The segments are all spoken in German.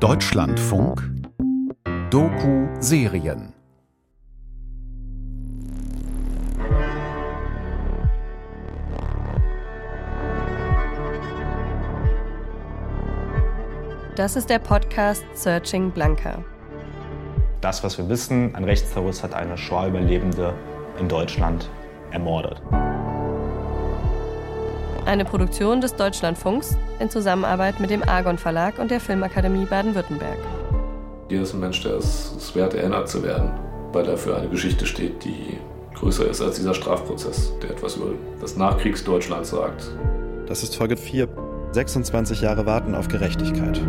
Deutschlandfunk Doku-Serien Das ist der Podcast Searching Blanca. Das, was wir wissen, ein Rechtsterrorist hat eine Shoah-Überlebende in Deutschland ermordet. Eine Produktion des Deutschlandfunks in Zusammenarbeit mit dem Argon Verlag und der Filmakademie Baden-Württemberg. Hier ist ein Mensch, der es, es wert, erinnert zu werden, weil er für eine Geschichte steht, die größer ist als dieser Strafprozess, der etwas über das Nachkriegsdeutschland sagt. Das ist Folge 4. 26 Jahre Warten auf Gerechtigkeit.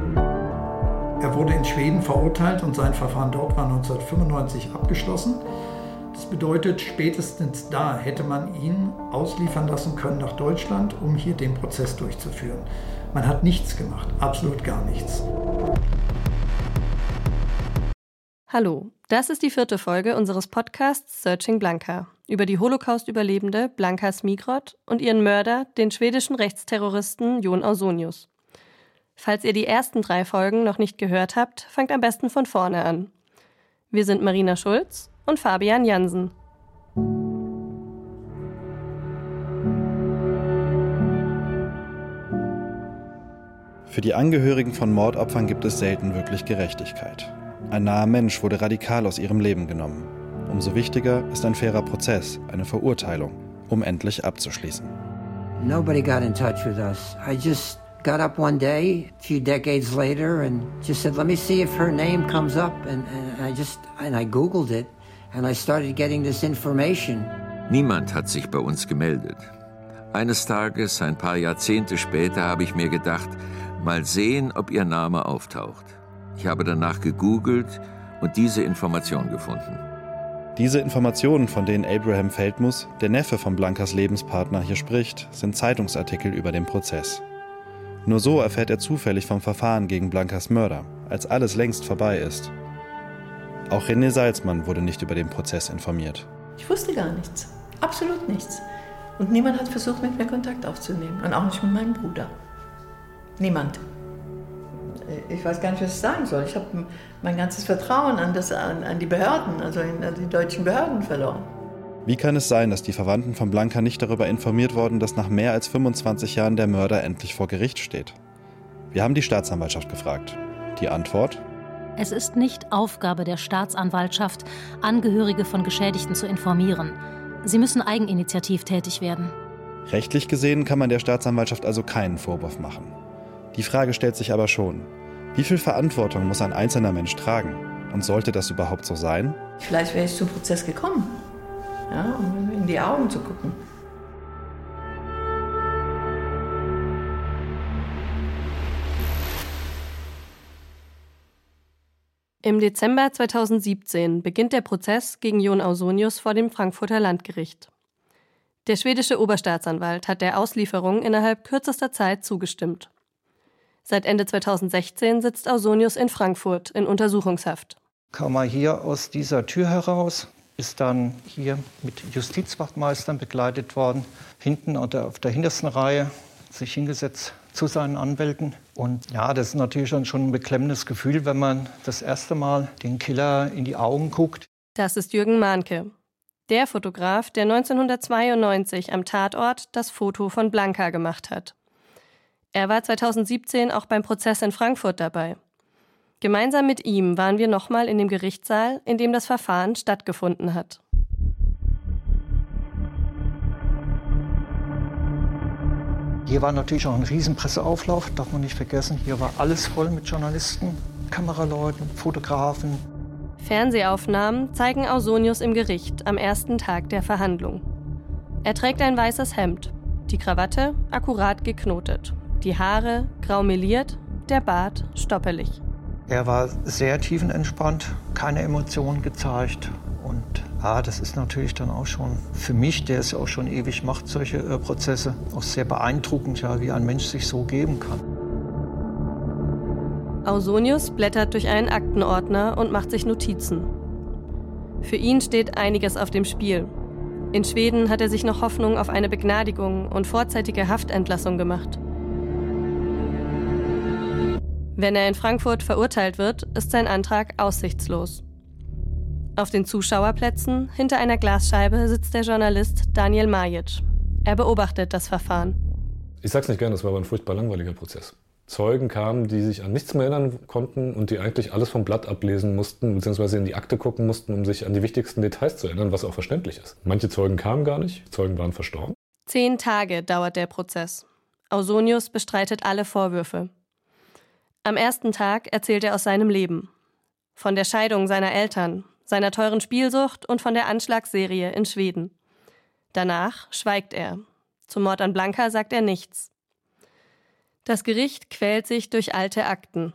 Er wurde in Schweden verurteilt und sein Verfahren dort war 1995 abgeschlossen. Bedeutet, spätestens da hätte man ihn ausliefern lassen können nach Deutschland, um hier den Prozess durchzuführen. Man hat nichts gemacht, absolut gar nichts. Hallo, das ist die vierte Folge unseres Podcasts Searching Blanca über die Holocaust-Überlebende Blanka Smigrod und ihren Mörder, den schwedischen Rechtsterroristen Jon Ausonius. Falls ihr die ersten drei Folgen noch nicht gehört habt, fangt am besten von vorne an. Wir sind Marina Schulz und Fabian Jansen. Für die Angehörigen von Mordopfern gibt es selten wirklich Gerechtigkeit. Ein naher Mensch wurde radikal aus ihrem Leben genommen. Umso wichtiger ist ein fairer Prozess, eine Verurteilung, um endlich abzuschließen. Nobody got in touch with us. I just got up one day, a few decades later, and just said, "Let me see if her name comes up." And, and I just and I googled it, and I started getting this information. Niemand hat sich bei uns gemeldet. Eines Tages, ein paar Jahrzehnte später, habe ich mir gedacht, mal sehen, ob ihr Name auftaucht. Ich habe danach gegoogelt und diese Information gefunden. Diese Informationen, von denen Abraham Feldmus, der Neffe von Blankas Lebenspartner, hier spricht, sind Zeitungsartikel über den Prozess. Nur so erfährt er zufällig vom Verfahren gegen Blankas Mörder, als alles längst vorbei ist. Auch René Salzmann wurde nicht über den Prozess informiert. Ich wusste gar nichts. Absolut nichts. Und niemand hat versucht, mit mir Kontakt aufzunehmen. Und auch nicht mit meinem Bruder. Niemand. Ich weiß gar nicht, was ich sagen soll. Ich habe mein ganzes Vertrauen an, das, an, an die Behörden, also in, an die deutschen Behörden verloren. Wie kann es sein, dass die Verwandten von Blanca nicht darüber informiert wurden, dass nach mehr als 25 Jahren der Mörder endlich vor Gericht steht? Wir haben die Staatsanwaltschaft gefragt. Die Antwort? Es ist nicht Aufgabe der Staatsanwaltschaft, Angehörige von Geschädigten zu informieren. Sie müssen eigeninitiativ tätig werden. Rechtlich gesehen kann man der Staatsanwaltschaft also keinen Vorwurf machen. Die Frage stellt sich aber schon, wie viel Verantwortung muss ein einzelner Mensch tragen? Und sollte das überhaupt so sein? Vielleicht wäre ich zum Prozess gekommen ja, um in die Augen zu gucken. Im Dezember 2017 beginnt der Prozess gegen Jon Ausonius vor dem Frankfurter Landgericht. Der schwedische Oberstaatsanwalt hat der Auslieferung innerhalb kürzester Zeit zugestimmt. Seit Ende 2016 sitzt Ausonius in Frankfurt in Untersuchungshaft. Kam er hier aus dieser Tür heraus, ist dann hier mit Justizwachtmeistern begleitet worden, hinten auf der hintersten Reihe sich hingesetzt zu seinen Anwälten. Und ja, das ist natürlich schon ein beklemmendes Gefühl, wenn man das erste Mal den Killer in die Augen guckt. Das ist Jürgen Mahnke, der Fotograf, der 1992 am Tatort das Foto von Blanca gemacht hat. Er war 2017 auch beim Prozess in Frankfurt dabei. Gemeinsam mit ihm waren wir nochmal in dem Gerichtssaal, in dem das Verfahren stattgefunden hat. Hier war natürlich auch ein Riesenpresseauflauf, darf man nicht vergessen. Hier war alles voll mit Journalisten, Kameraleuten, Fotografen. Fernsehaufnahmen zeigen Ausonius im Gericht am ersten Tag der Verhandlung. Er trägt ein weißes Hemd, die Krawatte akkurat geknotet, die Haare grau meliert, der Bart stoppelig. Er war sehr tiefenentspannt, keine Emotionen gezeigt. Und ja, das ist natürlich dann auch schon für mich, der es ja auch schon ewig macht, solche äh, Prozesse, auch sehr beeindruckend, ja, wie ein Mensch sich so geben kann. Ausonius blättert durch einen Aktenordner und macht sich Notizen. Für ihn steht einiges auf dem Spiel. In Schweden hat er sich noch Hoffnung auf eine Begnadigung und vorzeitige Haftentlassung gemacht. Wenn er in Frankfurt verurteilt wird, ist sein Antrag aussichtslos. Auf den Zuschauerplätzen hinter einer Glasscheibe sitzt der Journalist Daniel Majic. Er beobachtet das Verfahren. Ich sag's nicht gern, das war aber ein furchtbar langweiliger Prozess. Zeugen kamen, die sich an nichts mehr erinnern konnten und die eigentlich alles vom Blatt ablesen mussten, beziehungsweise in die Akte gucken mussten, um sich an die wichtigsten Details zu erinnern, was auch verständlich ist. Manche Zeugen kamen gar nicht, Zeugen waren verstorben. Zehn Tage dauert der Prozess. Ausonius bestreitet alle Vorwürfe. Am ersten Tag erzählt er aus seinem Leben. Von der Scheidung seiner Eltern, seiner teuren Spielsucht und von der Anschlagsserie in Schweden. Danach schweigt er. Zum Mord an Blanca sagt er nichts. Das Gericht quält sich durch alte Akten.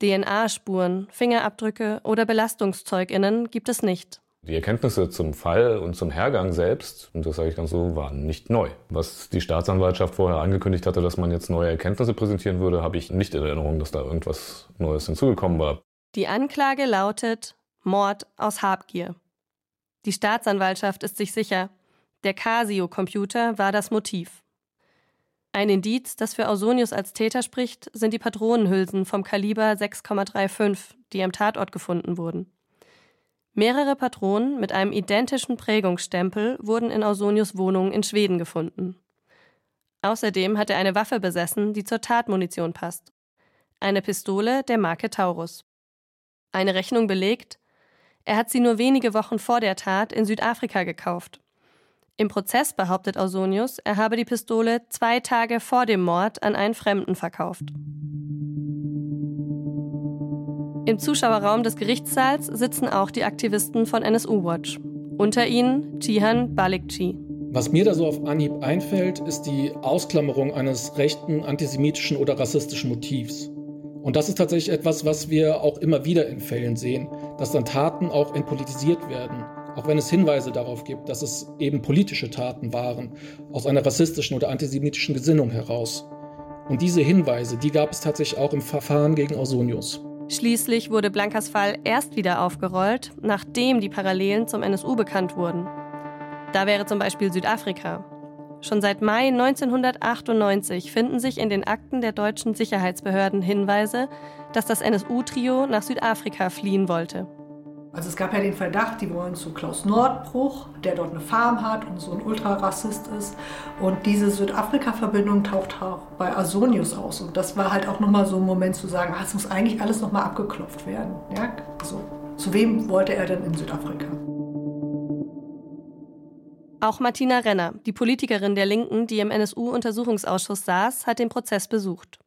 DNA-Spuren, Fingerabdrücke oder Belastungszeuginnen gibt es nicht. Die Erkenntnisse zum Fall und zum Hergang selbst, und das sage ich ganz so, waren nicht neu. Was die Staatsanwaltschaft vorher angekündigt hatte, dass man jetzt neue Erkenntnisse präsentieren würde, habe ich nicht in Erinnerung, dass da irgendwas Neues hinzugekommen war. Die Anklage lautet Mord aus Habgier. Die Staatsanwaltschaft ist sich sicher, der Casio-Computer war das Motiv. Ein Indiz, das für Ausonius als Täter spricht, sind die Patronenhülsen vom Kaliber 6,35, die am Tatort gefunden wurden. Mehrere Patronen mit einem identischen Prägungsstempel wurden in Ausonius Wohnung in Schweden gefunden. Außerdem hat er eine Waffe besessen, die zur Tatmunition passt. Eine Pistole der Marke Taurus. Eine Rechnung belegt, er hat sie nur wenige Wochen vor der Tat in Südafrika gekauft. Im Prozess behauptet Ausonius, er habe die Pistole zwei Tage vor dem Mord an einen Fremden verkauft. Im Zuschauerraum des Gerichtssaals sitzen auch die Aktivisten von NSU Watch. Unter ihnen Jihan Balikci. Was mir da so auf Anhieb einfällt, ist die Ausklammerung eines rechten, antisemitischen oder rassistischen Motivs. Und das ist tatsächlich etwas, was wir auch immer wieder in Fällen sehen, dass dann Taten auch entpolitisiert werden. Auch wenn es Hinweise darauf gibt, dass es eben politische Taten waren, aus einer rassistischen oder antisemitischen Gesinnung heraus. Und diese Hinweise, die gab es tatsächlich auch im Verfahren gegen Ausonius. Schließlich wurde Blankas Fall erst wieder aufgerollt, nachdem die Parallelen zum NSU bekannt wurden. Da wäre zum Beispiel Südafrika. Schon seit Mai 1998 finden sich in den Akten der deutschen Sicherheitsbehörden Hinweise, dass das NSU-Trio nach Südafrika fliehen wollte. Also es gab ja den Verdacht, die wollen zu Klaus Nordbruch, der dort eine Farm hat und so ein Ultrarassist ist. Und diese Südafrika-Verbindung taucht auch bei Asonius aus. Und das war halt auch nochmal so ein Moment zu sagen, ah, es muss eigentlich alles nochmal abgeklopft werden. Ja? Also, zu wem wollte er denn in Südafrika? Auch Martina Renner, die Politikerin der Linken, die im NSU-Untersuchungsausschuss saß, hat den Prozess besucht.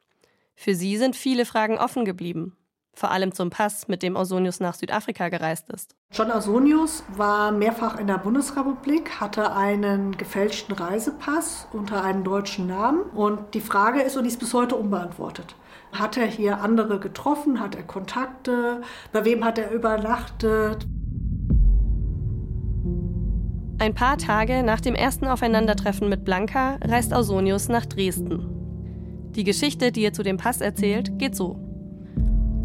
Für sie sind viele Fragen offen geblieben vor allem zum Pass, mit dem Ausonius nach Südafrika gereist ist. John Ausonius war mehrfach in der Bundesrepublik, hatte einen gefälschten Reisepass unter einem deutschen Namen und die Frage ist, und die ist bis heute unbeantwortet. Hat er hier andere getroffen? Hat er Kontakte? Bei wem hat er übernachtet? Ein paar Tage nach dem ersten Aufeinandertreffen mit Blanca reist Ausonius nach Dresden. Die Geschichte, die er zu dem Pass erzählt, geht so.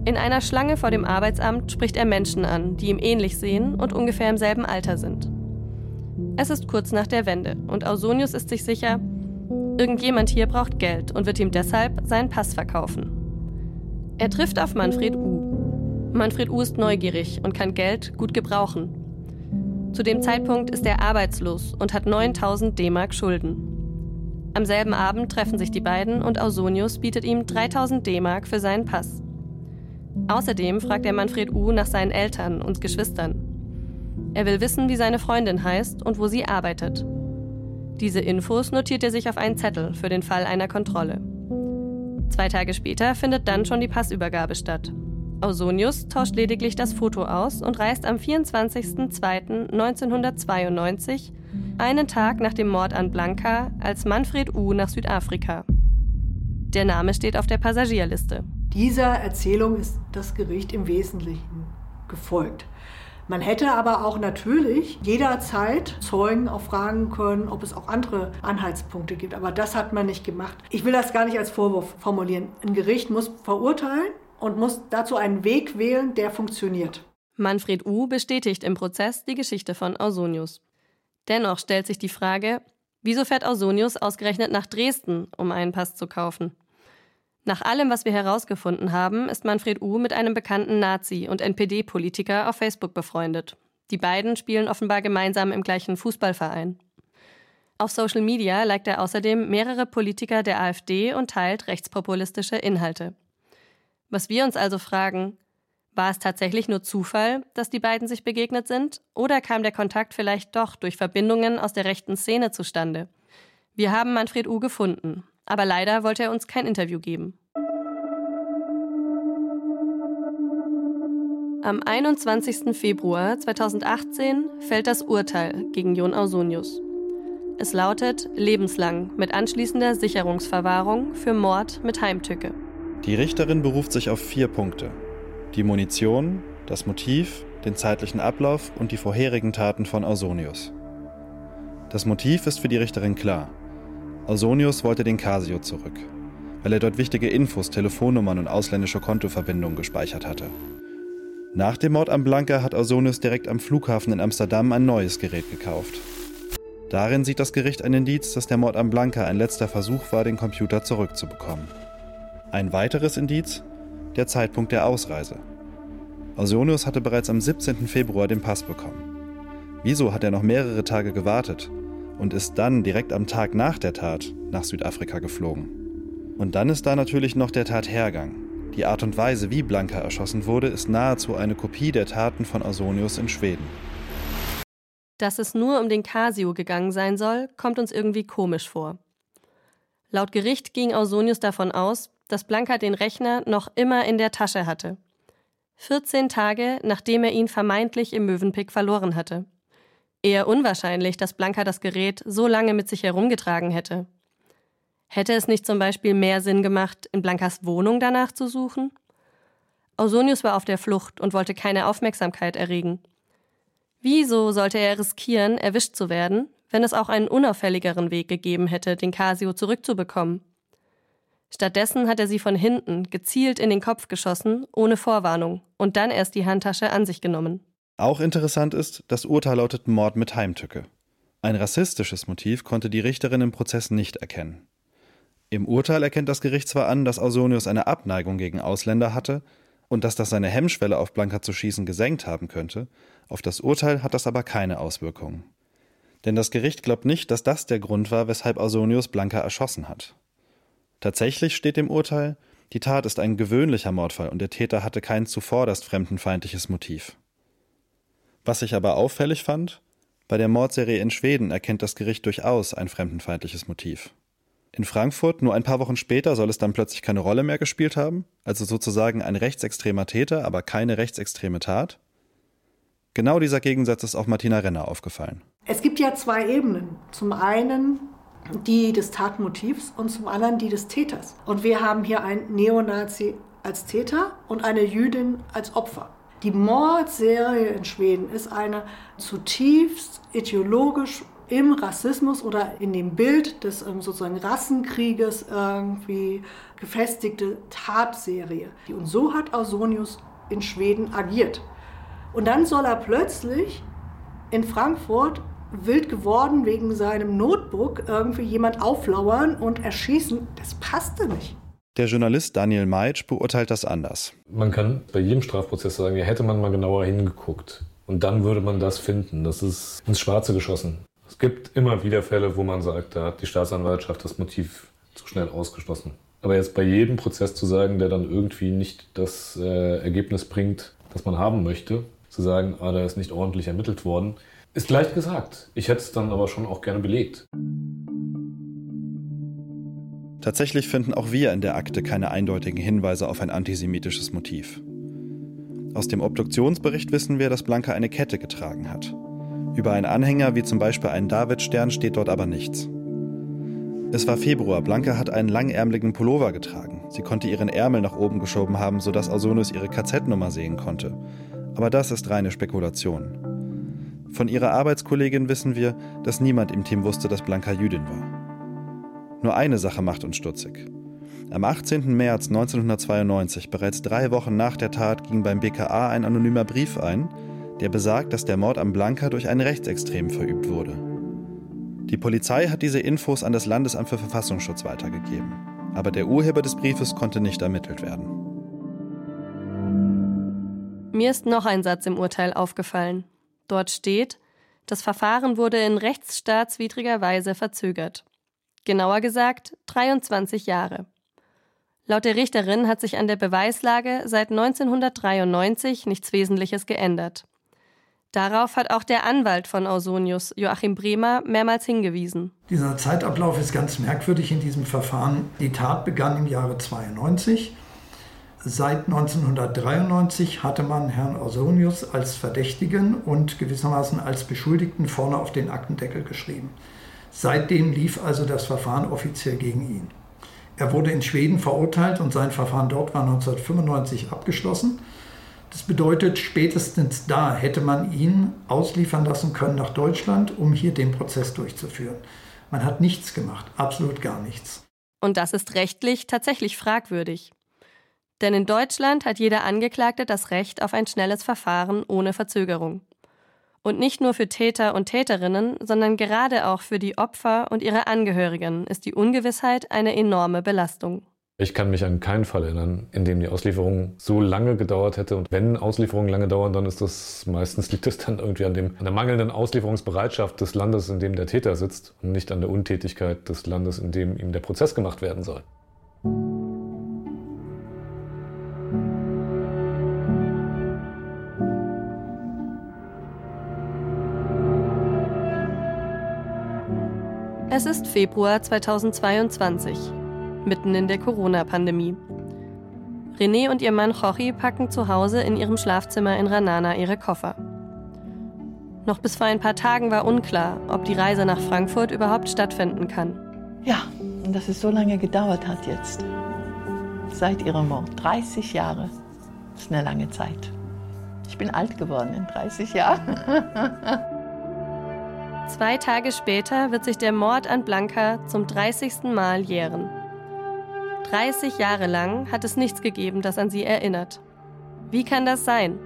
In einer Schlange vor dem Arbeitsamt spricht er Menschen an, die ihm ähnlich sehen und ungefähr im selben Alter sind. Es ist kurz nach der Wende und Ausonius ist sich sicher, irgendjemand hier braucht Geld und wird ihm deshalb seinen Pass verkaufen. Er trifft auf Manfred U. Manfred U ist neugierig und kann Geld gut gebrauchen. Zu dem Zeitpunkt ist er arbeitslos und hat 9000 D-Mark Schulden. Am selben Abend treffen sich die beiden und Ausonius bietet ihm 3000 D-Mark für seinen Pass. Außerdem fragt er Manfred U nach seinen Eltern und Geschwistern. Er will wissen, wie seine Freundin heißt und wo sie arbeitet. Diese Infos notiert er sich auf einen Zettel für den Fall einer Kontrolle. Zwei Tage später findet dann schon die Passübergabe statt. Ausonius tauscht lediglich das Foto aus und reist am 24.02.1992, einen Tag nach dem Mord an Blanca, als Manfred U nach Südafrika. Der Name steht auf der Passagierliste. Dieser Erzählung ist das Gericht im Wesentlichen gefolgt. Man hätte aber auch natürlich jederzeit Zeugen auch fragen können, ob es auch andere Anhaltspunkte gibt. Aber das hat man nicht gemacht. Ich will das gar nicht als Vorwurf formulieren. Ein Gericht muss verurteilen und muss dazu einen Weg wählen, der funktioniert. Manfred U. bestätigt im Prozess die Geschichte von Ausonius. Dennoch stellt sich die Frage, wieso fährt Ausonius ausgerechnet nach Dresden, um einen Pass zu kaufen? Nach allem, was wir herausgefunden haben, ist Manfred U. mit einem bekannten Nazi- und NPD-Politiker auf Facebook befreundet. Die beiden spielen offenbar gemeinsam im gleichen Fußballverein. Auf Social Media liked er außerdem mehrere Politiker der AfD und teilt rechtspopulistische Inhalte. Was wir uns also fragen, war es tatsächlich nur Zufall, dass die beiden sich begegnet sind, oder kam der Kontakt vielleicht doch durch Verbindungen aus der rechten Szene zustande? Wir haben Manfred U gefunden, aber leider wollte er uns kein Interview geben. Am 21. Februar 2018 fällt das Urteil gegen Jon Ausonius. Es lautet lebenslang mit anschließender Sicherungsverwahrung für Mord mit Heimtücke. Die Richterin beruft sich auf vier Punkte. Die Munition, das Motiv, den zeitlichen Ablauf und die vorherigen Taten von Ausonius. Das Motiv ist für die Richterin klar. Ausonius wollte den Casio zurück, weil er dort wichtige Infos, Telefonnummern und ausländische Kontoverbindungen gespeichert hatte. Nach dem Mord am Blanca hat Ausonius direkt am Flughafen in Amsterdam ein neues Gerät gekauft. Darin sieht das Gericht ein Indiz, dass der Mord am Blanca ein letzter Versuch war, den Computer zurückzubekommen. Ein weiteres Indiz? Der Zeitpunkt der Ausreise. Ausonius hatte bereits am 17. Februar den Pass bekommen. Wieso hat er noch mehrere Tage gewartet und ist dann direkt am Tag nach der Tat nach Südafrika geflogen? Und dann ist da natürlich noch der Tathergang. Die Art und Weise, wie Blanca erschossen wurde, ist nahezu eine Kopie der Taten von Ausonius in Schweden. Dass es nur um den Casio gegangen sein soll, kommt uns irgendwie komisch vor. Laut Gericht ging Ausonius davon aus, dass Blanca den Rechner noch immer in der Tasche hatte. 14 Tage, nachdem er ihn vermeintlich im Möwenpick verloren hatte. Eher unwahrscheinlich, dass Blanca das Gerät so lange mit sich herumgetragen hätte. Hätte es nicht zum Beispiel mehr Sinn gemacht, in Blankas Wohnung danach zu suchen? Ausonius war auf der Flucht und wollte keine Aufmerksamkeit erregen. Wieso sollte er riskieren, erwischt zu werden, wenn es auch einen unauffälligeren Weg gegeben hätte, den Casio zurückzubekommen? Stattdessen hat er sie von hinten gezielt in den Kopf geschossen, ohne Vorwarnung, und dann erst die Handtasche an sich genommen. Auch interessant ist, das Urteil lautet Mord mit Heimtücke. Ein rassistisches Motiv konnte die Richterin im Prozess nicht erkennen. Im Urteil erkennt das Gericht zwar an, dass Ausonius eine Abneigung gegen Ausländer hatte und dass das seine Hemmschwelle auf Blanca zu schießen gesenkt haben könnte, auf das Urteil hat das aber keine Auswirkungen. Denn das Gericht glaubt nicht, dass das der Grund war, weshalb Ausonius Blanca erschossen hat. Tatsächlich steht im Urteil, die Tat ist ein gewöhnlicher Mordfall und der Täter hatte kein zuvorderst fremdenfeindliches Motiv. Was ich aber auffällig fand, bei der Mordserie in Schweden erkennt das Gericht durchaus ein fremdenfeindliches Motiv. In Frankfurt, nur ein paar Wochen später, soll es dann plötzlich keine Rolle mehr gespielt haben, also sozusagen ein rechtsextremer Täter, aber keine rechtsextreme Tat. Genau dieser Gegensatz ist auch Martina Renner aufgefallen. Es gibt ja zwei Ebenen. Zum einen die des Tatmotivs und zum anderen die des Täters. Und wir haben hier einen Neonazi als Täter und eine Jüdin als Opfer. Die Mordserie in Schweden ist eine zutiefst ideologisch im Rassismus oder in dem Bild des ähm, sozusagen Rassenkrieges irgendwie gefestigte Tatserie. Und so hat Ausonius in Schweden agiert. Und dann soll er plötzlich in Frankfurt wild geworden wegen seinem Notebook irgendwie jemand auflauern und erschießen. Das passte nicht. Der Journalist Daniel Meitsch beurteilt das anders. Man kann bei jedem Strafprozess sagen, ja, hätte man mal genauer hingeguckt. Und dann würde man das finden. Das ist ins Schwarze geschossen. Es gibt immer wieder Fälle, wo man sagt, da hat die Staatsanwaltschaft das Motiv zu schnell ausgeschlossen. Aber jetzt bei jedem Prozess zu sagen, der dann irgendwie nicht das äh, Ergebnis bringt, das man haben möchte, zu sagen, ah, da ist nicht ordentlich ermittelt worden, ist leicht gesagt. Ich hätte es dann aber schon auch gerne belegt. Tatsächlich finden auch wir in der Akte keine eindeutigen Hinweise auf ein antisemitisches Motiv. Aus dem Obduktionsbericht wissen wir, dass Blanca eine Kette getragen hat. Über einen Anhänger wie zum Beispiel einen Davidstern steht dort aber nichts. Es war Februar, Blanca hat einen langärmeligen Pullover getragen. Sie konnte ihren Ärmel nach oben geschoben haben, sodass Ausonus ihre KZ-Nummer sehen konnte. Aber das ist reine Spekulation. Von ihrer Arbeitskollegin wissen wir, dass niemand im Team wusste, dass Blanca Jüdin war. Nur eine Sache macht uns stutzig. Am 18. März 1992, bereits drei Wochen nach der Tat, ging beim BKA ein anonymer Brief ein, der besagt, dass der Mord am Blanca durch einen Rechtsextremen verübt wurde. Die Polizei hat diese Infos an das Landesamt für Verfassungsschutz weitergegeben. aber der Urheber des Briefes konnte nicht ermittelt werden. Mir ist noch ein Satz im Urteil aufgefallen. Dort steht, das Verfahren wurde in rechtsstaatswidriger Weise verzögert. Genauer gesagt 23 Jahre. Laut der Richterin hat sich an der Beweislage seit 1993 nichts Wesentliches geändert. Darauf hat auch der Anwalt von Ausonius, Joachim Bremer, mehrmals hingewiesen. Dieser Zeitablauf ist ganz merkwürdig in diesem Verfahren. Die Tat begann im Jahre 92. Seit 1993 hatte man Herrn Ausonius als Verdächtigen und gewissermaßen als Beschuldigten vorne auf den Aktendeckel geschrieben. Seitdem lief also das Verfahren offiziell gegen ihn. Er wurde in Schweden verurteilt und sein Verfahren dort war 1995 abgeschlossen. Das bedeutet, spätestens da hätte man ihn ausliefern lassen können nach Deutschland, um hier den Prozess durchzuführen. Man hat nichts gemacht, absolut gar nichts. Und das ist rechtlich tatsächlich fragwürdig. Denn in Deutschland hat jeder Angeklagte das Recht auf ein schnelles Verfahren ohne Verzögerung. Und nicht nur für Täter und Täterinnen, sondern gerade auch für die Opfer und ihre Angehörigen ist die Ungewissheit eine enorme Belastung. Ich kann mich an keinen Fall erinnern, in dem die Auslieferung so lange gedauert hätte. Und wenn Auslieferungen lange dauern, dann ist das meistens liegt es dann irgendwie an, dem, an der mangelnden Auslieferungsbereitschaft des Landes, in dem der Täter sitzt und nicht an der Untätigkeit des Landes, in dem ihm der Prozess gemacht werden soll. Februar 2022, mitten in der Corona-Pandemie. René und ihr Mann Jorge packen zu Hause in ihrem Schlafzimmer in Ranana ihre Koffer. Noch bis vor ein paar Tagen war unklar, ob die Reise nach Frankfurt überhaupt stattfinden kann. Ja, und dass es so lange gedauert hat jetzt. Seit ihrem Mord. 30 Jahre. Das ist eine lange Zeit. Ich bin alt geworden in 30 Jahren. Zwei Tage später wird sich der Mord an Blanca zum 30. Mal jähren. 30 Jahre lang hat es nichts gegeben, das an sie erinnert. Wie kann das sein?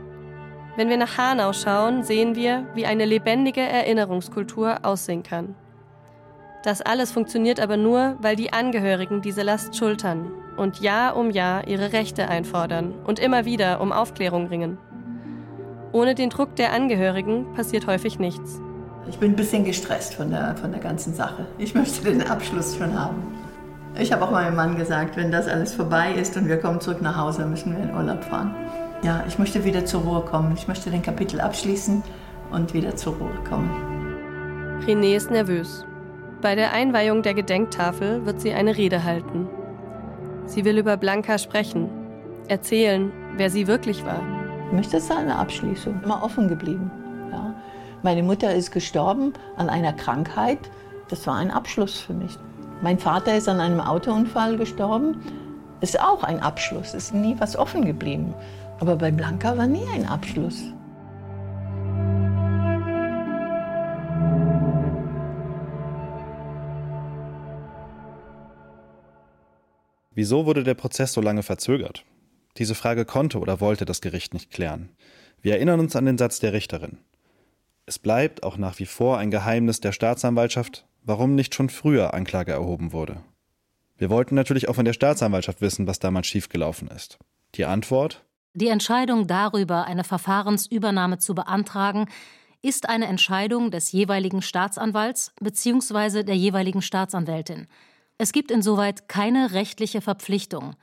Wenn wir nach Hanau schauen, sehen wir, wie eine lebendige Erinnerungskultur aussehen kann. Das alles funktioniert aber nur, weil die Angehörigen diese Last schultern und Jahr um Jahr ihre Rechte einfordern und immer wieder um Aufklärung ringen. Ohne den Druck der Angehörigen passiert häufig nichts. Ich bin ein bisschen gestresst von der, von der ganzen Sache. Ich möchte den Abschluss schon haben. Ich habe auch meinem Mann gesagt, wenn das alles vorbei ist und wir kommen zurück nach Hause, müssen wir in Urlaub fahren. Ja, ich möchte wieder zur Ruhe kommen. Ich möchte den Kapitel abschließen und wieder zur Ruhe kommen. René ist nervös. Bei der Einweihung der Gedenktafel wird sie eine Rede halten. Sie will über Blanca sprechen, erzählen, wer sie wirklich war. Ich möchte seine Abschließung immer offen geblieben. Meine Mutter ist gestorben an einer Krankheit. Das war ein Abschluss für mich. Mein Vater ist an einem Autounfall gestorben. Ist auch ein Abschluss. Ist nie was offen geblieben. Aber bei Blanca war nie ein Abschluss. Wieso wurde der Prozess so lange verzögert? Diese Frage konnte oder wollte das Gericht nicht klären. Wir erinnern uns an den Satz der Richterin. Es bleibt auch nach wie vor ein Geheimnis der Staatsanwaltschaft, warum nicht schon früher Anklage erhoben wurde. Wir wollten natürlich auch von der Staatsanwaltschaft wissen, was damals schiefgelaufen ist. Die Antwort? Die Entscheidung darüber, eine Verfahrensübernahme zu beantragen, ist eine Entscheidung des jeweiligen Staatsanwalts bzw. der jeweiligen Staatsanwältin. Es gibt insoweit keine rechtliche Verpflichtung.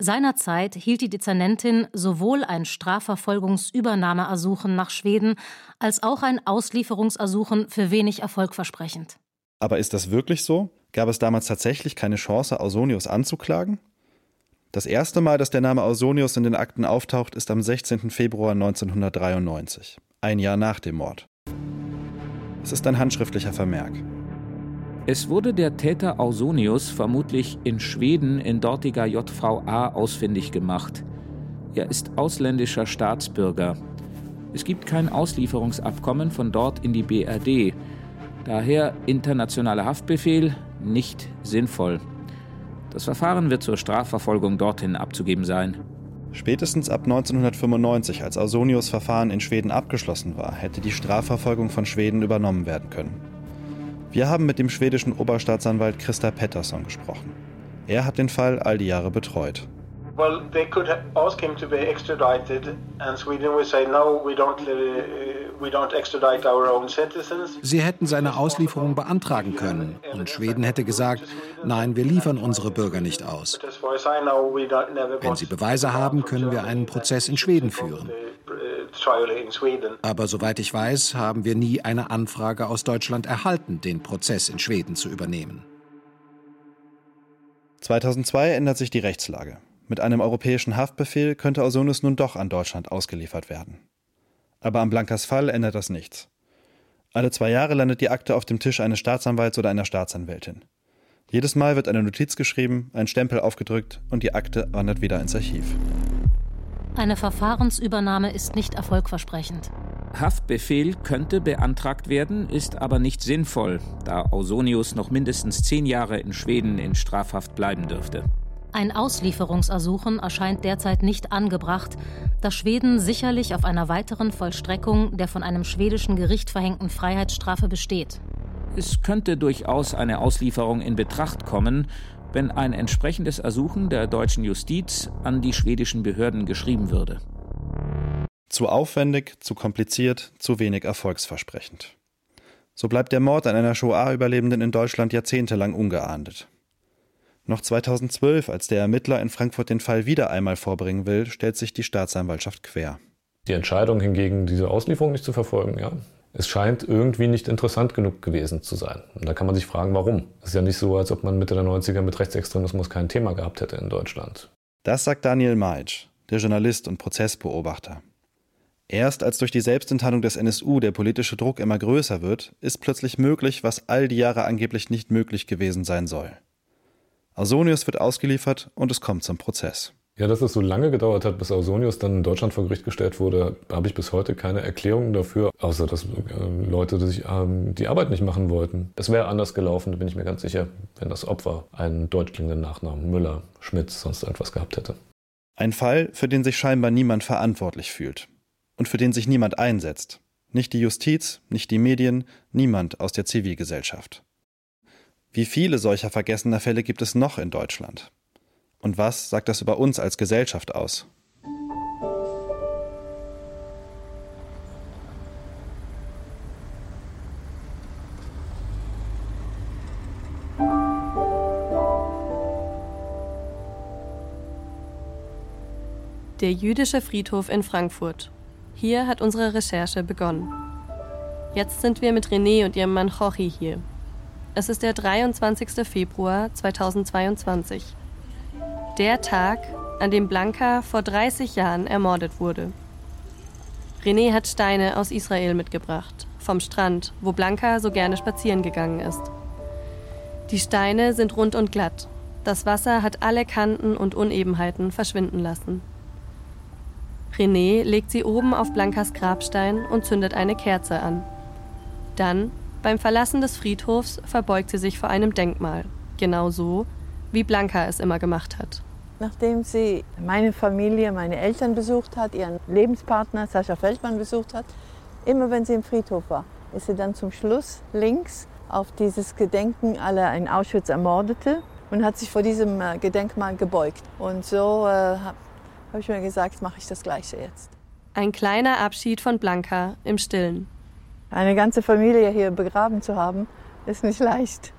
Seinerzeit hielt die Dezernentin sowohl ein Strafverfolgungsübernahmeersuchen nach Schweden als auch ein Auslieferungsersuchen für wenig erfolgversprechend. Aber ist das wirklich so? Gab es damals tatsächlich keine Chance, Ausonius anzuklagen? Das erste Mal, dass der Name Ausonius in den Akten auftaucht, ist am 16. Februar 1993, ein Jahr nach dem Mord. Es ist ein handschriftlicher Vermerk. Es wurde der Täter Ausonius vermutlich in Schweden in dortiger JVA ausfindig gemacht. Er ist ausländischer Staatsbürger. Es gibt kein Auslieferungsabkommen von dort in die BRD. Daher internationaler Haftbefehl nicht sinnvoll. Das Verfahren wird zur Strafverfolgung dorthin abzugeben sein. Spätestens ab 1995, als Ausonius Verfahren in Schweden abgeschlossen war, hätte die Strafverfolgung von Schweden übernommen werden können. Wir haben mit dem schwedischen Oberstaatsanwalt Christa Pettersson gesprochen. Er hat den Fall all die Jahre betreut. Well, they could ask him to be extradited, and Sweden would say no, we don't, uh, we don't extradite our own citizens. Sie hätten seine Auslieferung beantragen können, und Schweden hätte gesagt, nein, wir liefern unsere Bürger nicht aus. Wenn sie Beweise haben, können wir einen Prozess in Schweden führen. Aber soweit ich weiß, haben wir nie eine Anfrage aus Deutschland erhalten, den Prozess in Schweden zu übernehmen. 2002 ändert sich die Rechtslage. Mit einem europäischen Haftbefehl könnte Ausonius nun doch an Deutschland ausgeliefert werden. Aber am Blankers Fall ändert das nichts. Alle zwei Jahre landet die Akte auf dem Tisch eines Staatsanwalts oder einer Staatsanwältin. Jedes Mal wird eine Notiz geschrieben, ein Stempel aufgedrückt und die Akte wandert wieder ins Archiv. Eine Verfahrensübernahme ist nicht erfolgversprechend. Haftbefehl könnte beantragt werden, ist aber nicht sinnvoll, da Ausonius noch mindestens zehn Jahre in Schweden in Strafhaft bleiben dürfte. Ein Auslieferungsersuchen erscheint derzeit nicht angebracht, da Schweden sicherlich auf einer weiteren Vollstreckung der von einem schwedischen Gericht verhängten Freiheitsstrafe besteht. Es könnte durchaus eine Auslieferung in Betracht kommen, wenn ein entsprechendes Ersuchen der deutschen Justiz an die schwedischen Behörden geschrieben würde. Zu aufwendig, zu kompliziert, zu wenig erfolgsversprechend. So bleibt der Mord an einer Shoah-Überlebenden in Deutschland jahrzehntelang ungeahndet. Noch 2012, als der Ermittler in Frankfurt den Fall wieder einmal vorbringen will, stellt sich die Staatsanwaltschaft quer. Die Entscheidung hingegen, diese Auslieferung nicht zu verfolgen, ja, es scheint irgendwie nicht interessant genug gewesen zu sein. Und da kann man sich fragen, warum. Es ist ja nicht so, als ob man Mitte der 90er mit Rechtsextremismus kein Thema gehabt hätte in Deutschland. Das sagt Daniel Meitsch, der Journalist und Prozessbeobachter. Erst als durch die Selbstenttarnung des NSU der politische Druck immer größer wird, ist plötzlich möglich, was all die Jahre angeblich nicht möglich gewesen sein soll. Ausonius wird ausgeliefert und es kommt zum Prozess. Ja, dass es so lange gedauert hat, bis Ausonius dann in Deutschland vor Gericht gestellt wurde, habe ich bis heute keine Erklärung dafür, außer dass äh, Leute sich ähm, die Arbeit nicht machen wollten. Es wäre anders gelaufen, da bin ich mir ganz sicher, wenn das Opfer einen deutsch klingenden Nachnamen Müller, Schmitz, sonst etwas gehabt hätte. Ein Fall, für den sich scheinbar niemand verantwortlich fühlt und für den sich niemand einsetzt. Nicht die Justiz, nicht die Medien, niemand aus der Zivilgesellschaft. Wie viele solcher vergessener Fälle gibt es noch in Deutschland? Und was sagt das über uns als Gesellschaft aus? Der jüdische Friedhof in Frankfurt. Hier hat unsere Recherche begonnen. Jetzt sind wir mit René und ihrem Mann Jorge hier, es ist der 23. Februar 2022. Der Tag, an dem Blanca vor 30 Jahren ermordet wurde. René hat Steine aus Israel mitgebracht, vom Strand, wo Blanca so gerne spazieren gegangen ist. Die Steine sind rund und glatt. Das Wasser hat alle Kanten und Unebenheiten verschwinden lassen. René legt sie oben auf Blancas Grabstein und zündet eine Kerze an. Dann beim Verlassen des Friedhofs verbeugt sie sich vor einem Denkmal, genau so, wie Blanca es immer gemacht hat. Nachdem sie meine Familie, meine Eltern besucht hat, ihren Lebenspartner Sascha Feldmann besucht hat, immer wenn sie im Friedhof war, ist sie dann zum Schluss links auf dieses Gedenken aller in Auschwitz Ermordete und hat sich vor diesem äh, Gedenkmal gebeugt. Und so äh, habe hab ich mir gesagt, mache ich das Gleiche jetzt. Ein kleiner Abschied von Blanca im Stillen. Eine ganze Familie hier begraben zu haben, ist nicht leicht.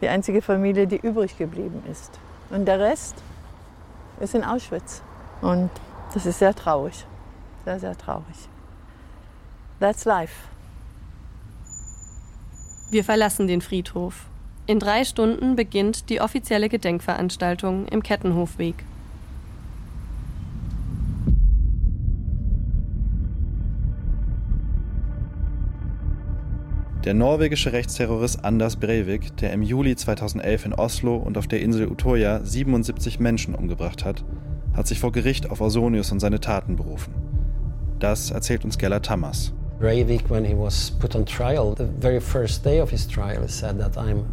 Die einzige Familie, die übrig geblieben ist. Und der Rest ist in Auschwitz. Und das ist sehr traurig. Sehr, sehr traurig. That's life. Wir verlassen den Friedhof. In drei Stunden beginnt die offizielle Gedenkveranstaltung im Kettenhofweg. Der norwegische Rechtsterrorist Anders Breivik, der im Juli 2011 in Oslo und auf der Insel Utoya 77 Menschen umgebracht hat, hat sich vor Gericht auf Ausonius und seine Taten berufen. Das erzählt uns Gellert Tamas. Breivik, when he was put on trial, the very first day of his trial, said that I'm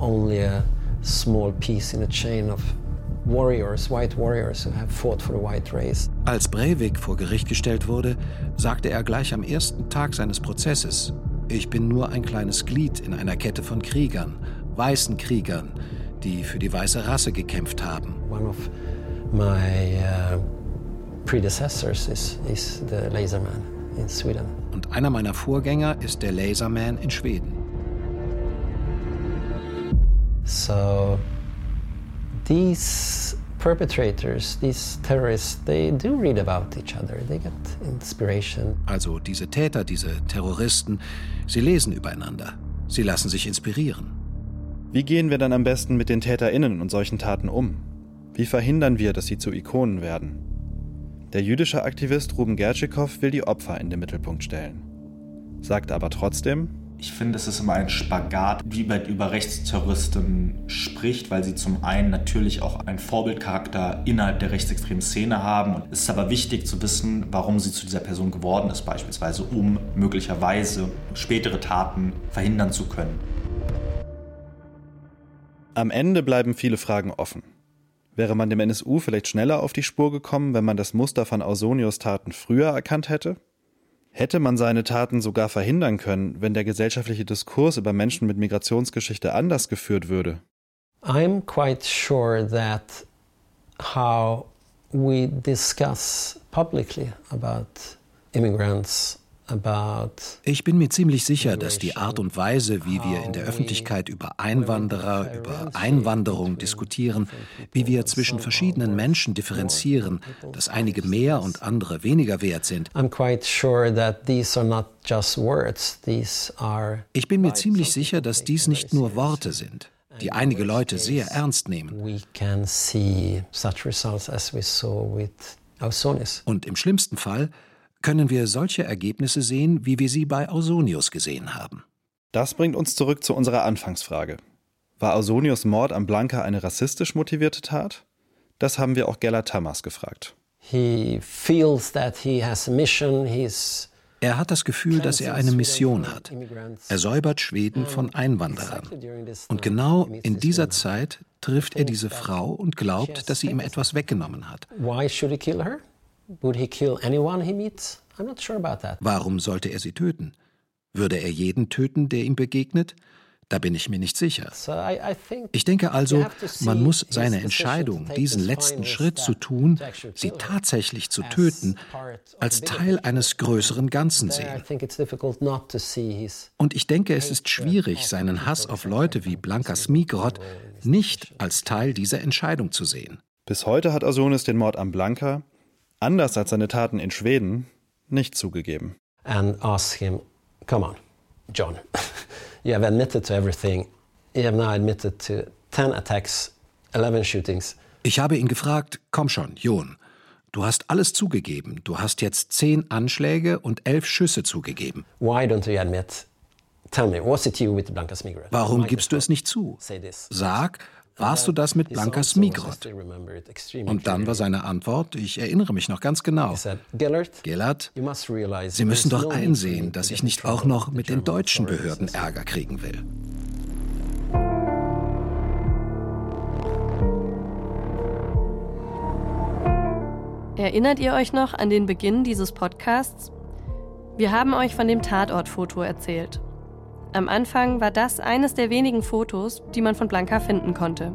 only a small piece in a chain of warriors, white warriors who have fought for the white race. Als Breivik vor Gericht gestellt wurde, sagte er gleich am ersten Tag seines Prozesses, ich bin nur ein kleines Glied in einer Kette von Kriegern, weißen Kriegern, die für die weiße Rasse gekämpft haben. One of my uh, predecessors is, is the Laserman in Sweden. Und einer meiner Vorgänger ist der Laserman in Schweden. So these perpetrators, these terrorists, they do read about each other. They get inspiration. Also diese Täter, diese Terroristen, sie lesen übereinander. Sie lassen sich inspirieren. Wie gehen wir dann am besten mit den TäterInnen und solchen Taten um? Wie verhindern wir, dass sie zu Ikonen werden? Der jüdische Aktivist Ruben Gertschikow will die Opfer in den Mittelpunkt stellen. Sagt aber trotzdem, ich finde, es ist immer ein Spagat, wie man über Rechtsterroristen spricht, weil sie zum einen natürlich auch einen Vorbildcharakter innerhalb der rechtsextremen Szene haben. Es ist aber wichtig zu wissen, warum sie zu dieser Person geworden ist, beispielsweise um möglicherweise spätere Taten verhindern zu können. Am Ende bleiben viele Fragen offen. Wäre man dem NSU vielleicht schneller auf die Spur gekommen, wenn man das Muster von Ausonius Taten früher erkannt hätte? Hätte man seine Taten sogar verhindern können, wenn der gesellschaftliche Diskurs über Menschen mit Migrationsgeschichte anders geführt würde? I'm quite sure that how we discuss publicly about immigrants ich bin mir ziemlich sicher, dass die Art und Weise, wie wir in der Öffentlichkeit über Einwanderer, über Einwanderung diskutieren, wie wir zwischen verschiedenen Menschen differenzieren, dass einige mehr und andere weniger wert sind. Ich bin mir ziemlich sicher, dass dies nicht nur Worte sind die einige Leute sehr ernst nehmen. Und im schlimmsten Fall können wir solche Ergebnisse sehen, wie wir sie bei Ausonius gesehen haben. Das bringt uns zurück zu unserer Anfangsfrage. War Ausonius Mord am Blanca eine rassistisch motivierte Tat? Das haben wir auch Gellert Tamas gefragt. He feels that he has a mission. He's er hat das Gefühl, dass er eine Mission hat. Er säubert Schweden von Einwanderern. Und genau in dieser Zeit trifft er diese Frau und glaubt, dass sie ihm etwas weggenommen hat. Why should he kill her? Would he kill anyone he meets? I'm not sure about that. Warum sollte er sie töten? Würde er jeden töten, der ihm begegnet? Da bin ich mir nicht sicher. Ich denke also, man muss seine Entscheidung, diesen letzten Schritt zu tun, sie tatsächlich zu töten, als Teil eines größeren Ganzen sehen. Und ich denke, es ist schwierig, seinen Hass auf Leute wie Blanka Smigrod nicht als Teil dieser Entscheidung zu sehen. Bis heute hat Asonis den Mord am Blanka, anders als seine Taten in Schweden, nicht zugegeben. And ask him, come on, John, you have admitted to everything. You have now admitted to 10 attacks, 11 shootings. Ich habe ihn gefragt, komm schon, Jon, du hast alles zugegeben. Du hast jetzt zehn Anschläge und elf Schüsse zugegeben. Why don't you admit? Tell me, was it you with Blanca Smigrod? Warum gibst du es nicht zu? Sag, warst du das mit Blanka Smigrod? Und dann war seine Antwort, ich erinnere mich noch ganz genau. Gellert, Sie müssen doch einsehen, dass ich nicht auch noch mit den deutschen Behörden Ärger kriegen will. Erinnert ihr euch noch an den Beginn dieses Podcasts? Wir haben euch von dem Tatortfoto erzählt. Am Anfang war das eines der wenigen Fotos, die man von Blanca finden konnte.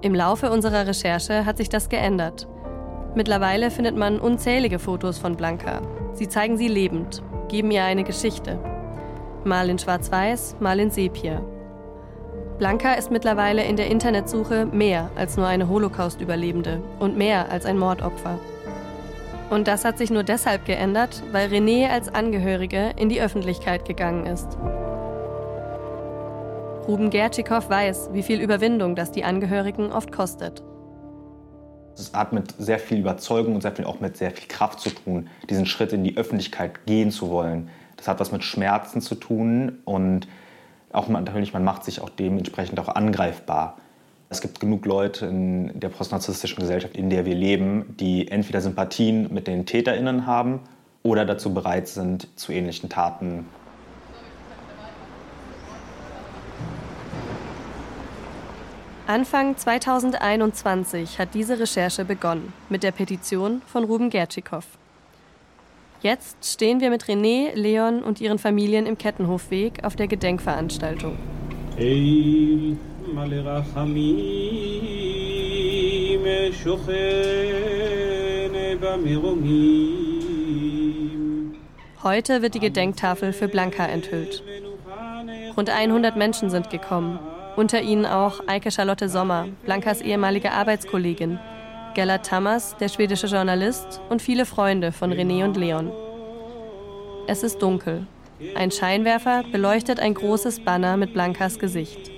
Im Laufe unserer Recherche hat sich das geändert. Mittlerweile findet man unzählige Fotos von Blanca. Sie zeigen sie lebend, geben ihr eine Geschichte. Mal in Schwarz-Weiß, mal in Sepia. Blanca ist mittlerweile in der Internetsuche mehr als nur eine Holocaust-Überlebende und mehr als ein Mordopfer. Und das hat sich nur deshalb geändert, weil René als Angehörige in die Öffentlichkeit gegangen ist. Ruben Gertschikow weiß, wie viel Überwindung das die Angehörigen oft kostet. Es hat mit sehr viel Überzeugung und sehr viel, auch mit sehr viel Kraft zu tun, diesen Schritt in die Öffentlichkeit gehen zu wollen. Das hat was mit Schmerzen zu tun und auch natürlich, man macht sich auch dementsprechend auch angreifbar. Es gibt genug Leute in der postnarzisstischen Gesellschaft, in der wir leben, die entweder Sympathien mit den TäterInnen haben oder dazu bereit sind, zu ähnlichen Taten Anfang 2021 hat diese Recherche begonnen mit der Petition von Ruben Gertschikow. Jetzt stehen wir mit René, Leon und ihren Familien im Kettenhofweg auf der Gedenkveranstaltung. Hey. Heute wird die Gedenktafel für Blanca enthüllt. Rund 100 Menschen sind gekommen, unter ihnen auch Eike Charlotte Sommer, Blankas ehemalige Arbeitskollegin, Gellert Tammers, der schwedische Journalist und viele Freunde von René und Leon. Es ist dunkel. Ein Scheinwerfer beleuchtet ein großes Banner mit Blankas Gesicht.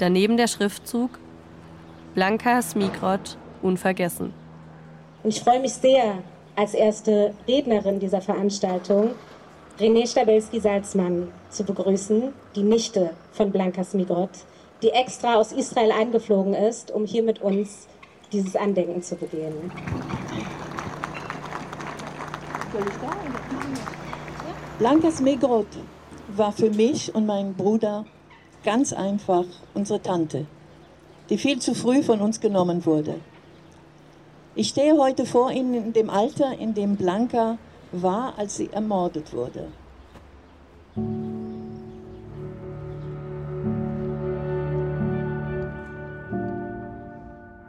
Daneben der Schriftzug Blanka Smigrod unvergessen. Ich freue mich sehr, als erste Rednerin dieser Veranstaltung René Stabelski-Salzmann zu begrüßen, die Nichte von Blanka Smigrod, die extra aus Israel eingeflogen ist, um hier mit uns dieses Andenken zu begehen. Blanka Smigrod war für mich und meinen Bruder ganz einfach unsere Tante, die viel zu früh von uns genommen wurde. Ich stehe heute vor Ihnen in dem Alter, in dem Blanka war, als sie ermordet wurde.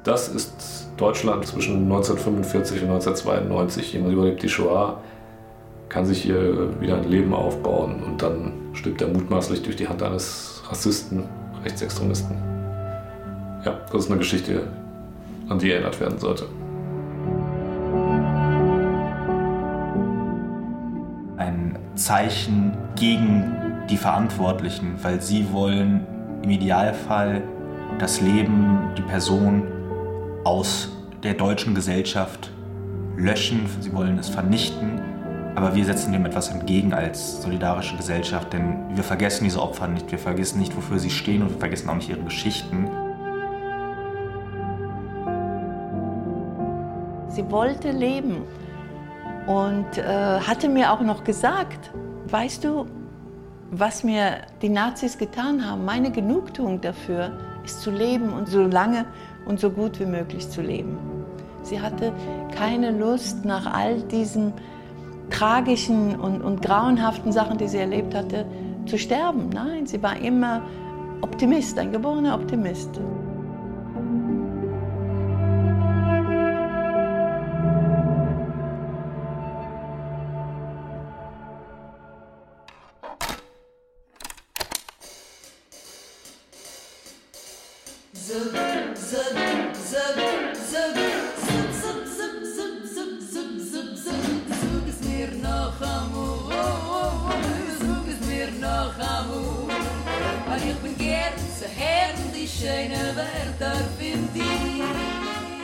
Das ist Deutschland zwischen 1945 und 1992. Jemand überlebt die Shoah, kann sich hier wieder ein Leben aufbauen und dann stirbt er mutmaßlich durch die Hand eines Rassisten, Rechtsextremisten. Ja, das ist eine Geschichte, an die erinnert werden sollte. Ein Zeichen gegen die Verantwortlichen, weil sie wollen im Idealfall das Leben, die Person aus der deutschen Gesellschaft löschen, sie wollen es vernichten, aber wir setzen dem etwas entgegen als solidarische Gesellschaft, denn wir vergessen diese Opfer nicht, wir vergessen nicht, wofür sie stehen und wir vergessen auch nicht ihre Geschichten. Sie wollte leben und äh, hatte mir auch noch gesagt, weißt du, was mir die Nazis getan haben, meine Genugtuung dafür ist zu leben und so lange und so gut wie möglich zu leben. Sie hatte keine Lust nach all diesen tragischen und, und grauenhaften Sachen, die sie erlebt hatte, zu sterben. Nein, sie war immer Optimist, ein geborener Optimist.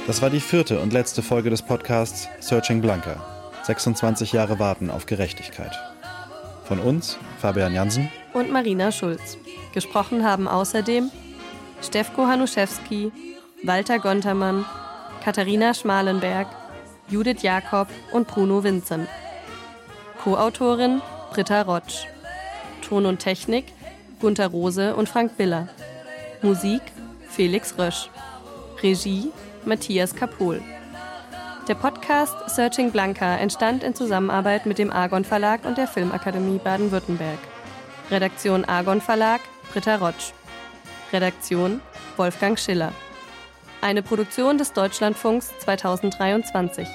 Das war die vierte und letzte Folge des Podcasts Searching Blanca. 26 Jahre Warten auf Gerechtigkeit. Von uns, Fabian Jansen und Marina Schulz. Gesprochen haben außerdem Stefko Hanuszewski, Walter Gontermann, Katharina Schmalenberg, Judith Jakob und Bruno Vincent. Co-Autorin Britta Rotsch. Ton und Technik Gunther Rose und Frank Biller. Musik Felix Rösch. Regie Matthias Kapohl. Der Podcast Searching Blanca entstand in Zusammenarbeit mit dem Argon Verlag und der Filmakademie Baden-Württemberg. Redaktion Argon Verlag Britta Rotsch. Redaktion Wolfgang Schiller. Eine Produktion des Deutschlandfunks 2023.